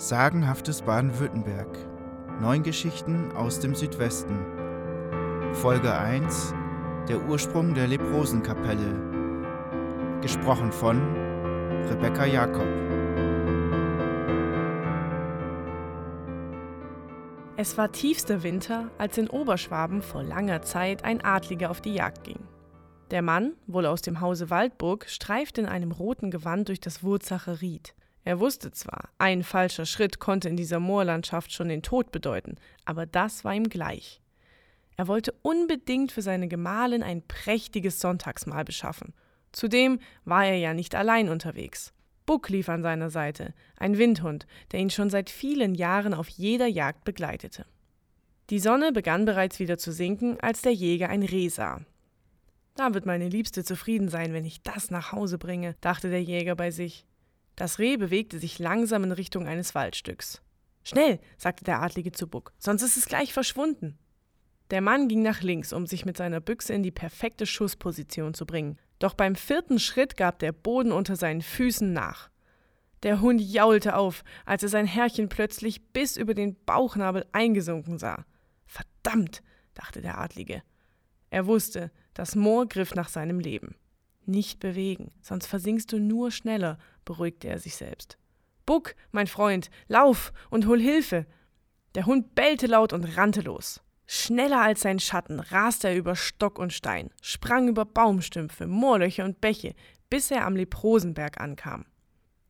Sagenhaftes Baden-Württemberg. Neun Geschichten aus dem Südwesten. Folge 1. Der Ursprung der Leprosenkapelle. Gesprochen von Rebecca Jakob. Es war tiefster Winter, als in Oberschwaben vor langer Zeit ein Adliger auf die Jagd ging. Der Mann, wohl aus dem Hause Waldburg, streifte in einem roten Gewand durch das Wurzacher Ried. Er wusste zwar, ein falscher Schritt konnte in dieser Moorlandschaft schon den Tod bedeuten, aber das war ihm gleich. Er wollte unbedingt für seine Gemahlin ein prächtiges Sonntagsmahl beschaffen. Zudem war er ja nicht allein unterwegs. Buck lief an seiner Seite, ein Windhund, der ihn schon seit vielen Jahren auf jeder Jagd begleitete. Die Sonne begann bereits wieder zu sinken, als der Jäger ein Reh sah. Da wird meine Liebste zufrieden sein, wenn ich das nach Hause bringe, dachte der Jäger bei sich. Das Reh bewegte sich langsam in Richtung eines Waldstücks. Schnell, sagte der Adlige zu Buck, sonst ist es gleich verschwunden. Der Mann ging nach links, um sich mit seiner Büchse in die perfekte Schussposition zu bringen. Doch beim vierten Schritt gab der Boden unter seinen Füßen nach. Der Hund jaulte auf, als er sein Herrchen plötzlich bis über den Bauchnabel eingesunken sah. Verdammt, dachte der Adlige. Er wusste, das Moor griff nach seinem Leben. Nicht bewegen, sonst versinkst du nur schneller, beruhigte er sich selbst. Buck, mein Freund, lauf und hol Hilfe. Der Hund bellte laut und rannte los. Schneller als sein Schatten raste er über Stock und Stein, sprang über Baumstümpfe, Moorlöcher und Bäche, bis er am Leprosenberg ankam.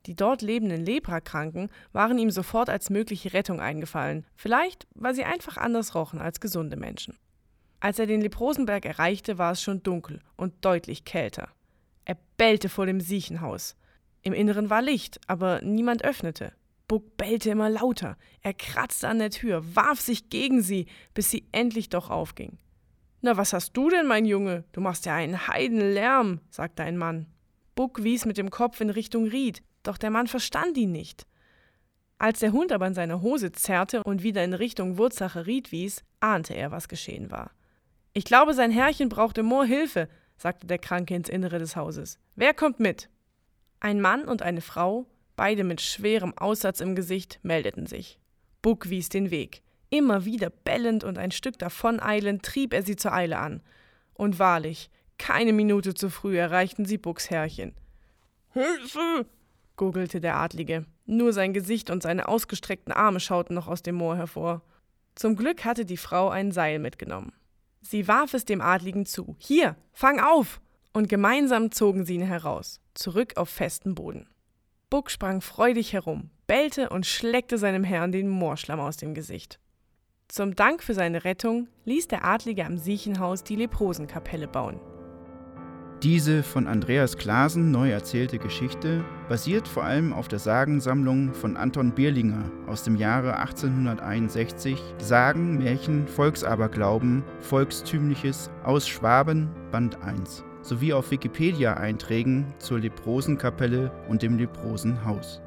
Die dort lebenden Leprakranken waren ihm sofort als mögliche Rettung eingefallen, vielleicht weil sie einfach anders rochen als gesunde Menschen. Als er den Leprosenberg erreichte, war es schon dunkel und deutlich kälter. Er bellte vor dem Siechenhaus. Im Inneren war Licht, aber niemand öffnete. Buck bellte immer lauter. Er kratzte an der Tür, warf sich gegen sie, bis sie endlich doch aufging. Na, was hast du denn, mein Junge? Du machst ja einen Heidenlärm, sagte ein Mann. Buck wies mit dem Kopf in Richtung Ried, doch der Mann verstand ihn nicht. Als der Hund aber in seine Hose zerrte und wieder in Richtung Wurzacher Ried wies, ahnte er, was geschehen war. Ich glaube, sein Herrchen braucht im Moor Hilfe, sagte der Kranke ins Innere des Hauses. Wer kommt mit? Ein Mann und eine Frau, beide mit schwerem Aussatz im Gesicht, meldeten sich. Buck wies den Weg. Immer wieder bellend und ein Stück davon eilend trieb er sie zur Eile an. Und wahrlich, keine Minute zu früh erreichten sie Bucks Herrchen. Hilfe! gurgelte der Adlige. Nur sein Gesicht und seine ausgestreckten Arme schauten noch aus dem Moor hervor. Zum Glück hatte die Frau ein Seil mitgenommen. Sie warf es dem Adligen zu. Hier, fang auf! Und gemeinsam zogen sie ihn heraus, zurück auf festen Boden. Buck sprang freudig herum, bellte und schleckte seinem Herrn den Moorschlamm aus dem Gesicht. Zum Dank für seine Rettung ließ der Adlige am Siechenhaus die Leprosenkapelle bauen. Diese von Andreas Klasen neu erzählte Geschichte basiert vor allem auf der Sagensammlung von Anton Bierlinger aus dem Jahre 1861 Sagen, Märchen, Volksaberglauben, Volkstümliches aus Schwaben, Band 1 sowie auf Wikipedia-Einträgen zur Leprosenkapelle und dem Leprosenhaus.